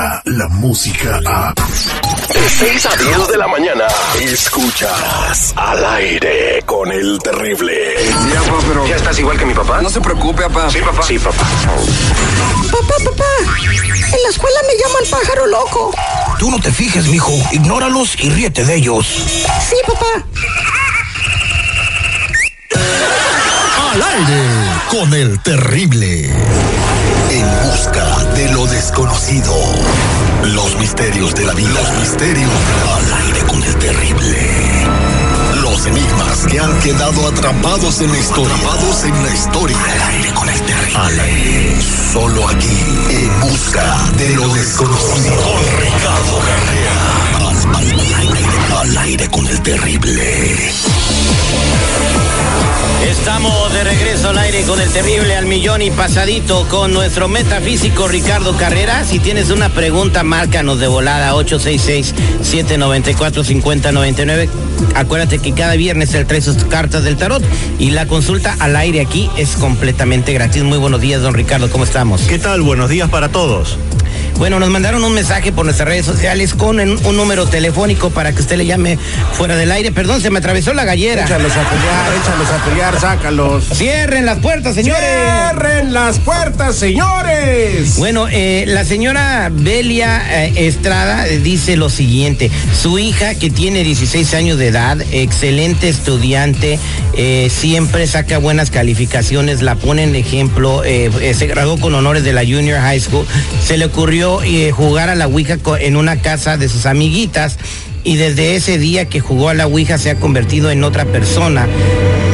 llega la música a... De 6 a 10 de la mañana, escuchas al aire con el terrible. Ya, papá, pero. ¿Ya estás igual que mi papá? No se preocupe, papá. Sí, papá. Sí, papá. Papá, papá, en la escuela me llaman pájaro loco. Tú no te fijes, mijo. Ignóralos y ríete de ellos. Sí, papá. Al aire con el terrible. En busca de lo desconocido. Los misterios de la vida. Los misterios al aire con el terrible. Los enigmas que han quedado atrapados en la historia. Atrapados en la historia. Al aire con el terrible. Al aire. Solo aquí. En busca de lo desconocido. Con Ricardo Carrera. Al, al aire, al aire con el terrible. Estamos de regreso al aire con el terrible al millón y pasadito con nuestro metafísico Ricardo Carrera. Si tienes una pregunta, márcanos de volada 866-794-5099. Acuérdate que cada viernes él trae sus cartas del tarot y la consulta al aire aquí es completamente gratis. Muy buenos días, don Ricardo, ¿cómo estamos? ¿Qué tal? Buenos días para todos. Bueno, nos mandaron un mensaje por nuestras redes sociales con un, un número telefónico para que usted le llame fuera del aire. Perdón, se me atravesó la gallera. Échalos a pelear, échalos a pelear, sácalos. Cierren las puertas, señores. ¡Cierren las puertas, señores! Bueno, eh, la señora Belia eh, Estrada eh, dice lo siguiente. Su hija, que tiene 16 años de edad, excelente estudiante, eh, siempre saca buenas calificaciones, la pone en ejemplo, se graduó con honores de la Junior High School, se le ocurrió eh, jugar a la Ouija en una casa de sus amiguitas y desde ese día que jugó a la Ouija se ha convertido en otra persona.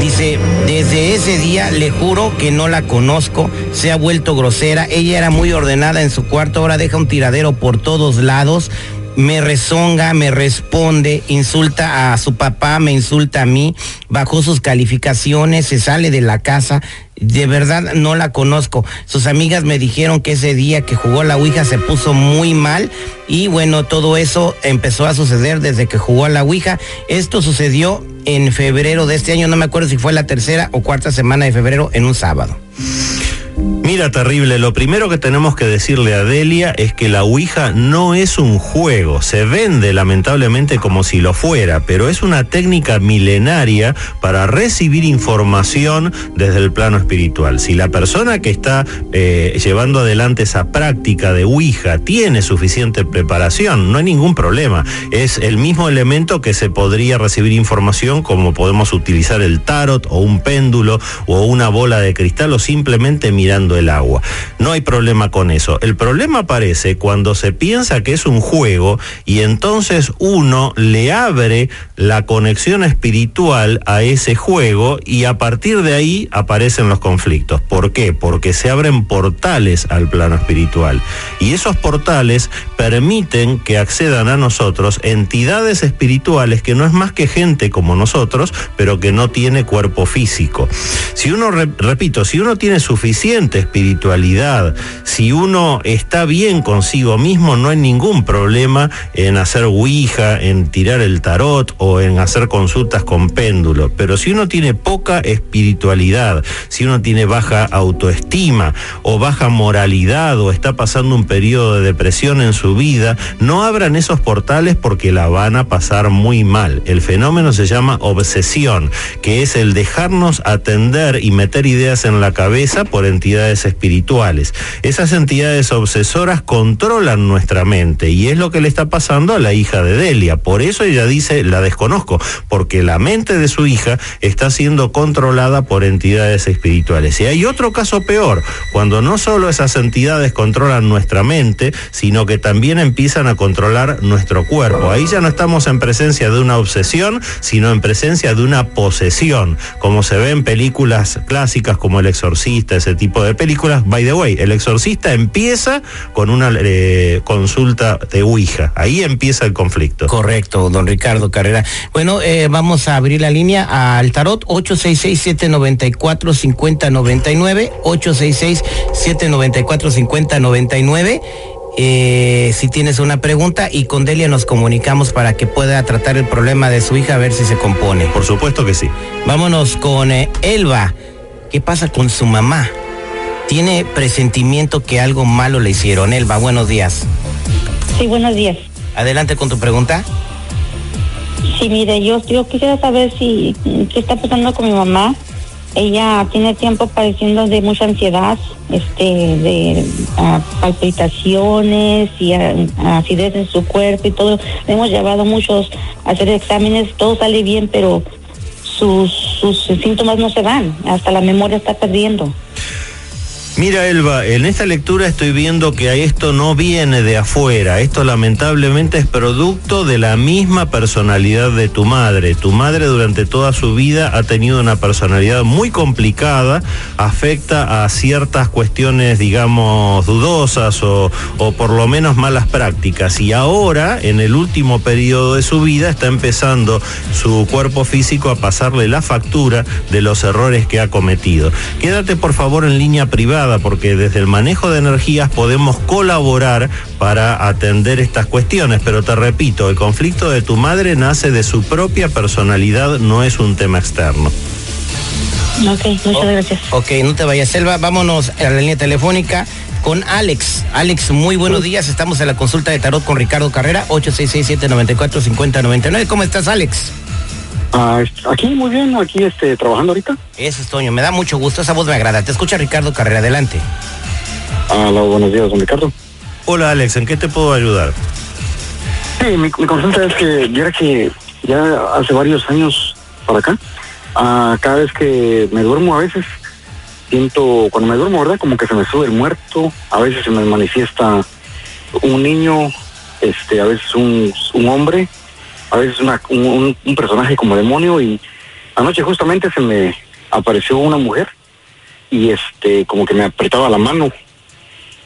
Dice, desde ese día le juro que no la conozco, se ha vuelto grosera, ella era muy ordenada en su cuarto, ahora deja un tiradero por todos lados, me rezonga, me responde, insulta a su papá, me insulta a mí, bajó sus calificaciones, se sale de la casa, de verdad no la conozco. Sus amigas me dijeron que ese día que jugó la Ouija se puso muy mal y bueno, todo eso empezó a suceder desde que jugó a la Ouija. Esto sucedió en febrero de este año, no me acuerdo si fue la tercera o cuarta semana de febrero en un sábado. Mira, terrible, lo primero que tenemos que decirle a Delia es que la Ouija no es un juego, se vende lamentablemente como si lo fuera, pero es una técnica milenaria para recibir información desde el plano espiritual. Si la persona que está eh, llevando adelante esa práctica de Ouija tiene suficiente preparación, no hay ningún problema. Es el mismo elemento que se podría recibir información como podemos utilizar el tarot o un péndulo o una bola de cristal o simplemente mirando el agua. No hay problema con eso. El problema aparece cuando se piensa que es un juego y entonces uno le abre la conexión espiritual a ese juego y a partir de ahí aparecen los conflictos. ¿Por qué? Porque se abren portales al plano espiritual y esos portales permiten que accedan a nosotros entidades espirituales que no es más que gente como nosotros, pero que no tiene cuerpo físico. Si uno, re- repito, si uno tiene suficiente espiritualidad, si uno está bien consigo mismo, no hay ningún problema en hacer ouija, en tirar el tarot o en hacer consultas con péndulo. Pero si uno tiene poca espiritualidad, si uno tiene baja autoestima o baja moralidad o está pasando un periodo de depresión en su vida, no abran esos portales porque la van a pasar muy mal. El fenómeno se llama obsesión, que es el dejarnos atender y meter ideas en la cabeza por entidades espirituales. Esas entidades obsesoras controlan nuestra mente y es lo que le está pasando a la hija de Delia. Por eso ella dice, la desconozco, porque la mente de su hija está siendo controlada por entidades espirituales. Y hay otro caso peor, cuando no solo esas entidades controlan nuestra mente, sino que también empiezan a controlar nuestro cuerpo. Ahí ya no estamos en presencia de una obsesión, sino en presencia de una posesión, como se ve en películas clásicas como El Exorcista, ese tipo de películas. By the way, El Exorcista empieza con una eh, consulta de Ouija. Ahí empieza el conflicto. Correcto, don Ricardo Carrera. Bueno, eh, vamos a abrir la línea al tarot 866-794-5099, 866-794-5099. Eh, si tienes una pregunta y con Delia nos comunicamos para que pueda tratar el problema de su hija a ver si se compone. Por supuesto que sí. Vámonos con eh, Elba. ¿Qué pasa con su mamá? Tiene presentimiento que algo malo le hicieron. Elba, buenos días. Sí, buenos días. Adelante con tu pregunta. Sí, mire, yo, yo quisiera saber si qué está pasando con mi mamá. Ella tiene tiempo padeciendo de mucha ansiedad, este, de ah, palpitaciones y ah, acidez en su cuerpo y todo. Le hemos llevado muchos a hacer exámenes, todo sale bien, pero sus, sus síntomas no se van, hasta la memoria está perdiendo. Mira, Elba, en esta lectura estoy viendo que esto no viene de afuera, esto lamentablemente es producto de la misma personalidad de tu madre. Tu madre durante toda su vida ha tenido una personalidad muy complicada, afecta a ciertas cuestiones, digamos, dudosas o, o por lo menos malas prácticas. Y ahora, en el último periodo de su vida, está empezando su cuerpo físico a pasarle la factura de los errores que ha cometido. Quédate por favor en línea privada porque desde el manejo de energías podemos colaborar para atender estas cuestiones, pero te repito, el conflicto de tu madre nace de su propia personalidad, no es un tema externo. Ok, muchas gracias. Ok, no te vayas, Selva. Vámonos a la línea telefónica con Alex. Alex, muy buenos días. Estamos en la consulta de tarot con Ricardo Carrera, 866-794-5099. ¿Cómo estás, Alex? Ah, aquí muy bien, aquí este, trabajando ahorita. Eso es Toño, me da mucho gusto, esa voz me agrada. Te escucha Ricardo Carrera, adelante. Hola, buenos días, don Ricardo. Hola Alex, ¿en qué te puedo ayudar? Sí, mi, mi consulta es que viera que ya hace varios años para acá, ah, cada vez que me duermo a veces, siento, cuando me duermo, ¿verdad? Como que se me sube el muerto, a veces se me manifiesta un niño, este, a veces un, un hombre, a veces una, un, un- personaje como demonio y anoche justamente se me apareció una mujer y este, como que me apretaba la mano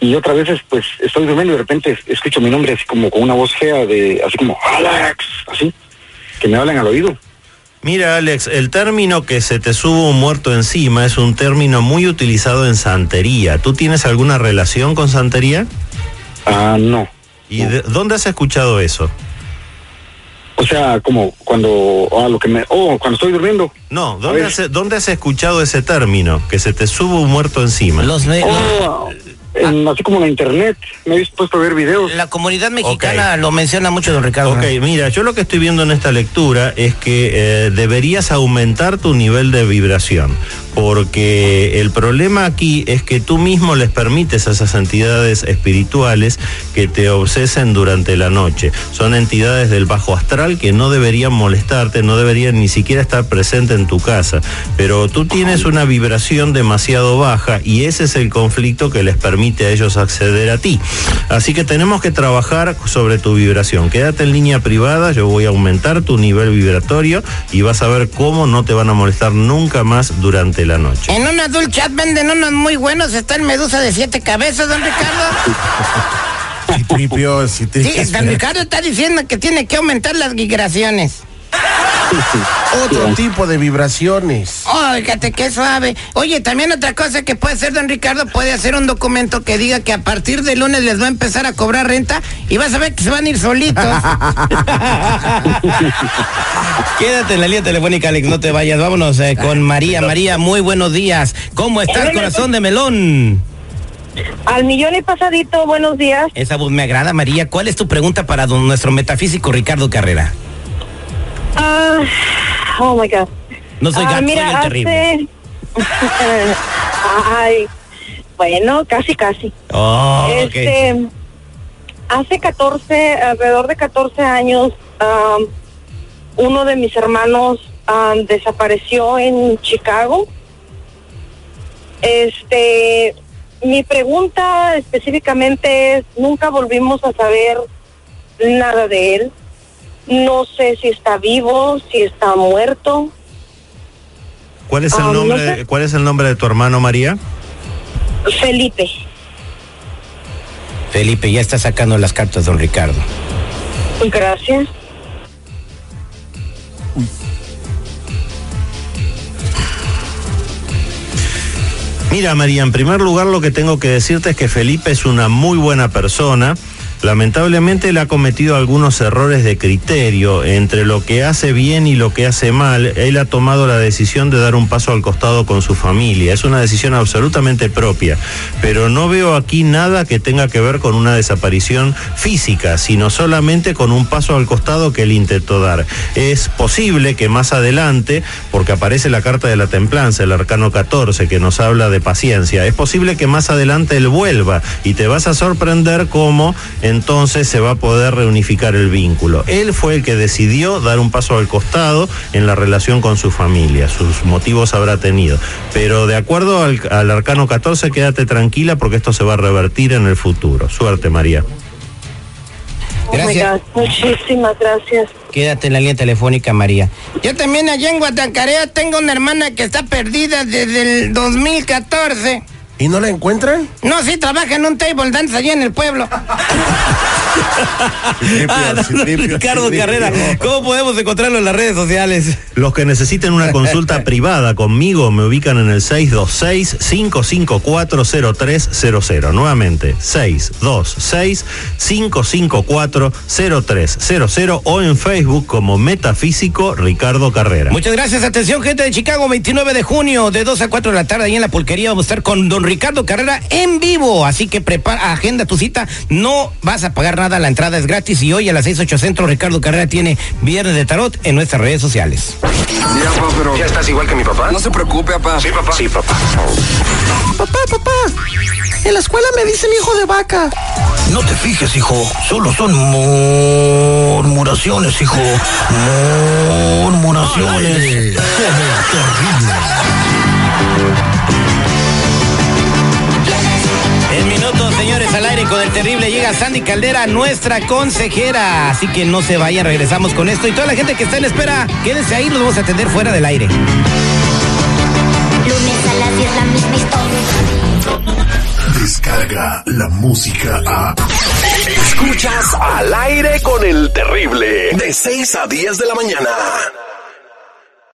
y otras veces pues estoy durmiendo y de repente escucho mi nombre así como con una voz fea de así como Alex así que me hablan al oído Mira Alex, el término que se te suba un muerto encima es un término muy utilizado en santería. ¿Tú tienes alguna relación con santería? ah no ¿Y de- dónde has escuchado eso? O sea como cuando ah, lo que me oh cuando estoy durmiendo No, A ¿dónde ver. has, ¿dónde has escuchado ese término? Que se te suba un muerto encima. Los oh, en- así como en la internet me he puesto a ver videos la comunidad mexicana lo menciona mucho, don Ricardo. Ok, mira, yo lo que estoy viendo en esta lectura es que eh, deberías aumentar tu nivel de vibración, porque el problema aquí es que tú mismo les permites a esas entidades espirituales que te obsesen durante la noche. Son entidades del bajo astral que no deberían molestarte, no deberían ni siquiera estar presentes en tu casa, pero tú tienes una vibración demasiado baja y ese es el conflicto que les permite a ellos acceder a ti. Así que tenemos que trabajar sobre tu vibración. Quédate en línea privada, yo voy a aumentar tu nivel vibratorio y vas a ver cómo no te van a molestar nunca más durante la noche. En un adult chat venden unos muy buenos. Está el medusa de siete cabezas, don Ricardo. Citripio, Sí, citripio. don Ricardo está diciendo que tiene que aumentar las vibraciones. Otro tipo de vibraciones. Oh, fíjate qué suave. Oye, también otra cosa que puede hacer don Ricardo, puede hacer un documento que diga que a partir de lunes les va a empezar a cobrar renta y vas a ver que se van a ir solitos. Quédate en la línea telefónica, Alex, no te vayas. Vámonos eh, con María. María, muy buenos días. ¿Cómo estás, corazón de melón? Al millón y pasadito, buenos días. Esa voz me agrada, María. ¿Cuál es tu pregunta para don, nuestro metafísico Ricardo Carrera? Ah, oh my God. No soy Ah, gato, soy mira, el terrible. hace- Ay, bueno, casi, casi. Oh. Este, hace 14, alrededor de 14 años, uno de mis hermanos am, desapareció en Chicago. Este, mi pregunta específicamente es, nunca volvimos a saber nada de él. No sé si está vivo, si está muerto. ¿Cuál es el Ah, no nombre? sé. ¿Cuál es el nombre de tu hermano María? Felipe. Felipe, ya está sacando las cartas, don Ricardo. Gracias. Mira, María, en primer lugar lo que tengo que decirte es que Felipe es una muy buena persona. Lamentablemente él ha cometido algunos errores de criterio entre lo que hace bien y lo que hace mal. Él ha tomado la decisión de dar un paso al costado con su familia. Es una decisión absolutamente propia, pero no veo aquí nada que tenga que ver con una desaparición física, sino solamente con un paso al costado que él intentó dar. Es posible que más adelante, porque aparece la carta de la templanza, el arcano 14, que nos habla de paciencia, es posible que más adelante él vuelva y te vas a sorprender cómo entonces se va a poder reunificar el vínculo. Él fue el que decidió dar un paso al costado en la relación con su familia, sus motivos habrá tenido. Pero de acuerdo al, al arcano 14, quédate tranquila porque esto se va a revertir en el futuro. Suerte, María. Gracias. Oh muchísimas gracias. Quédate en la línea telefónica, María. Yo también allá en Guatacarea tengo una hermana que está perdida desde el 2014. ¿Y no la encuentran? No, sí, trabaja en un table dance allá en el pueblo. Ah, don Ricardo Carrera, ¿cómo podemos encontrarlo en las redes sociales? Los que necesiten una consulta privada conmigo me ubican en el 626-554-0300. Nuevamente, 626-554-0300 o en Facebook como Metafísico Ricardo Carrera. Muchas gracias, atención gente de Chicago, 29 de junio, de 2 a 4 de la tarde, ahí en la pulquería vamos a estar con don Ricardo Carrera en vivo, así que prepara, agenda tu cita, no vas a pagar nada, la entrada es gratis y hoy a las 6, 8 centro Ricardo Carrera tiene Viernes de Tarot en nuestras redes sociales. Ya, papá, pero... ¿Ya estás igual que mi papá? No se preocupe, papá. Sí, papá. Sí, papá. Papá, papá. En la escuela me dicen hijo de vaca. No te fijes, hijo. Solo son murmuraciones, hijo. Murmuraciones. El terrible. Señores, al aire con el terrible llega Sandy Caldera, nuestra consejera. Así que no se vaya, regresamos con esto. Y toda la gente que está en espera, quédense ahí, los vamos a atender fuera del aire. Lunes a las 10 la misma historia. Descarga la música a. Escuchas al aire con el terrible. De 6 a 10 de la mañana.